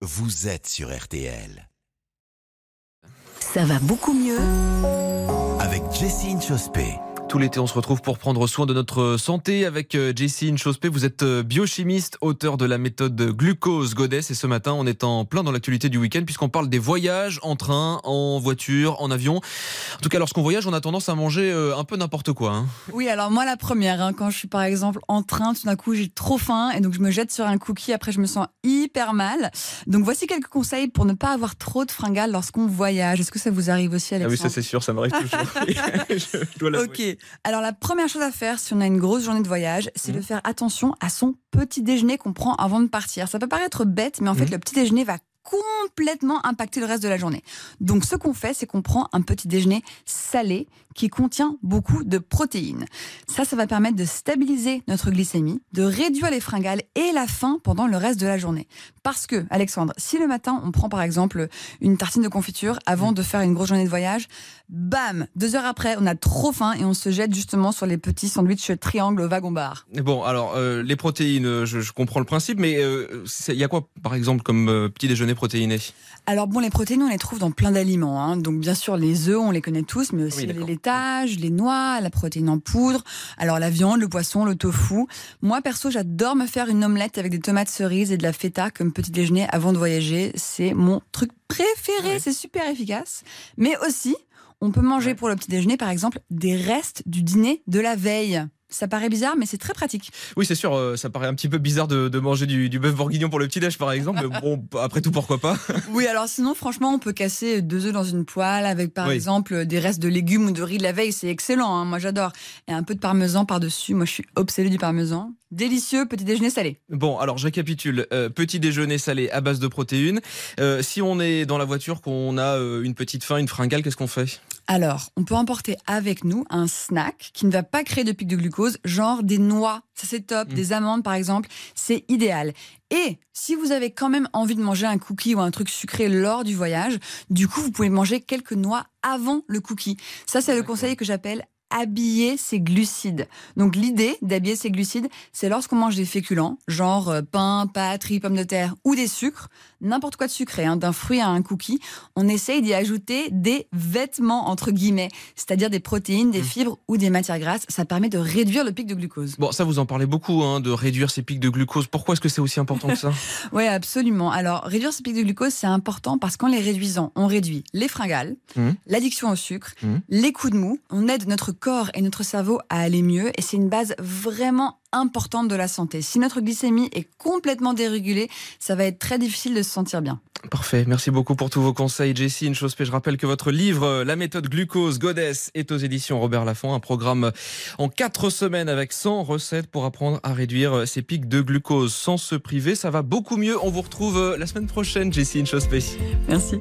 vous êtes sur RTL. Ça va beaucoup mieux Avec Jessine Chospé. Tout l'été, on se retrouve pour prendre soin de notre santé avec euh, Jessine Chospé. Vous êtes euh, biochimiste, auteur de la méthode glucose Goddess. Et ce matin, on est en plein dans l'actualité du week-end puisqu'on parle des voyages en train, en voiture, en avion. En tout cas, lorsqu'on voyage, on a tendance à manger euh, un peu n'importe quoi. hein. Oui, alors moi la première, hein, quand je suis par exemple en train, tout d'un coup j'ai trop faim et donc je me jette sur un cookie, après je me sens hyper mal. Donc voici quelques conseils pour ne pas avoir trop de fringales lorsqu'on voyage. Est-ce que ça vous arrive aussi Ah oui, Alexandre? ça c'est sûr, ça m'arrive toujours. Je dois l'avouer. Alors la première chose à faire si on a une grosse journée de voyage, c'est Mhm. de faire attention à son petit déjeuner qu'on prend avant de partir. Ça peut paraître bête, mais en fait Mhm. le petit déjeuner va complètement impacter le reste de la journée. Donc ce qu'on fait, c'est qu'on prend un petit déjeuner salé qui contient beaucoup de protéines. Ça, ça va permettre de stabiliser notre glycémie, de réduire les fringales et la faim pendant le reste de la journée. Parce que, Alexandre, si le matin on prend par exemple une tartine de confiture avant de faire une grosse journée de voyage, bam, deux heures après, on a trop faim et on se jette justement sur les petits sandwichs triangles au wagon-bar. Bon, alors euh, les protéines, euh, je, je comprends le principe, mais euh, il y a quoi, par exemple, comme euh, petit déjeuner Alors bon, les protéines, on les trouve dans plein d'aliments. hein. Donc bien sûr, les œufs, on les connaît tous, mais aussi Oui, les laitages, les noix, la protéine en poudre, alors la viande, le poisson, le tofu. Moi, perso, j'adore me faire une omelette avec des tomates cerises et de la feta comme petit déjeuner avant de voyager. C'est mon truc préféré, c'est super efficace. Mais aussi, on peut manger pour le petit déjeuner, par exemple, des restes du dîner de la veille. Ça paraît bizarre, mais c'est très pratique. Oui, c'est sûr, euh, ça paraît un petit peu bizarre de, de manger du, du bœuf bourguignon pour le petit-déj, par exemple, mais bon, après tout, pourquoi pas? Oui, alors sinon, franchement, on peut casser deux œufs dans une poêle avec, par Oui. exemple, des restes de légumes ou de riz de la veille. C'est excellent, hein, moi j'adore. Et un peu de parmesan par-dessus. Moi, je suis obsédée du parmesan. Délicieux, petit déjeuner salé. Bon, alors je récapitule. Euh, petit déjeuner salé à base de protéines. Euh, si on est dans la voiture, qu'on a une petite faim, une fringale, qu'est-ce qu'on fait? Alors, on peut emporter avec nous un snack qui ne va pas créer de pic de glucose, genre des noix. Ça, c'est top. Mm. Des amandes, par exemple. C'est idéal. Et si vous avez quand même envie de manger un cookie ou un truc sucré lors du voyage, du coup, vous pouvez manger quelques noix avant le cookie. Ça, c'est le conseil que j'appelle habiller ses glucides. Donc l'idée d'habiller ses glucides, c'est lorsqu'on mange des féculents, genre euh, pain, pâtes, riz, pommes de terre ou des sucres, n'importe quoi de sucré, hein, d'un fruit à un cookie, on essaye d'y ajouter des vêtements entre guillemets, c'est-à-dire des protéines, des Mm. fibres ou des matières grasses. Ça permet de réduire le pic de glucose. Bon, ça vous en parlez beaucoup, hein, de réduire ces pics de glucose. Pourquoi est-ce que c'est aussi important que ça? Oui, absolument. Alors, réduire ce pic de glucose, c'est important parce qu'en les réduisant, on réduit les fringales, Mhm. l'addiction au sucre, Mhm. les coups de mou. On aide notre corps et notre cerveau à aller mieux et c'est une base vraiment importante de la santé. Si notre glycémie est complètement dérégulée, ça va être très difficile de se sentir bien. Parfait, merci beaucoup pour tous vos conseils, Jessie. Une chose, je rappelle que votre livre, euh, La méthode glucose Goddess, est aux éditions Robert Laffont, un programme en quatre semaines avec 100 recettes pour apprendre à réduire euh, ces pics de glucose sans se priver. Ça va beaucoup mieux. On vous retrouve euh, la semaine prochaine, Jessie Inchospé. Merci.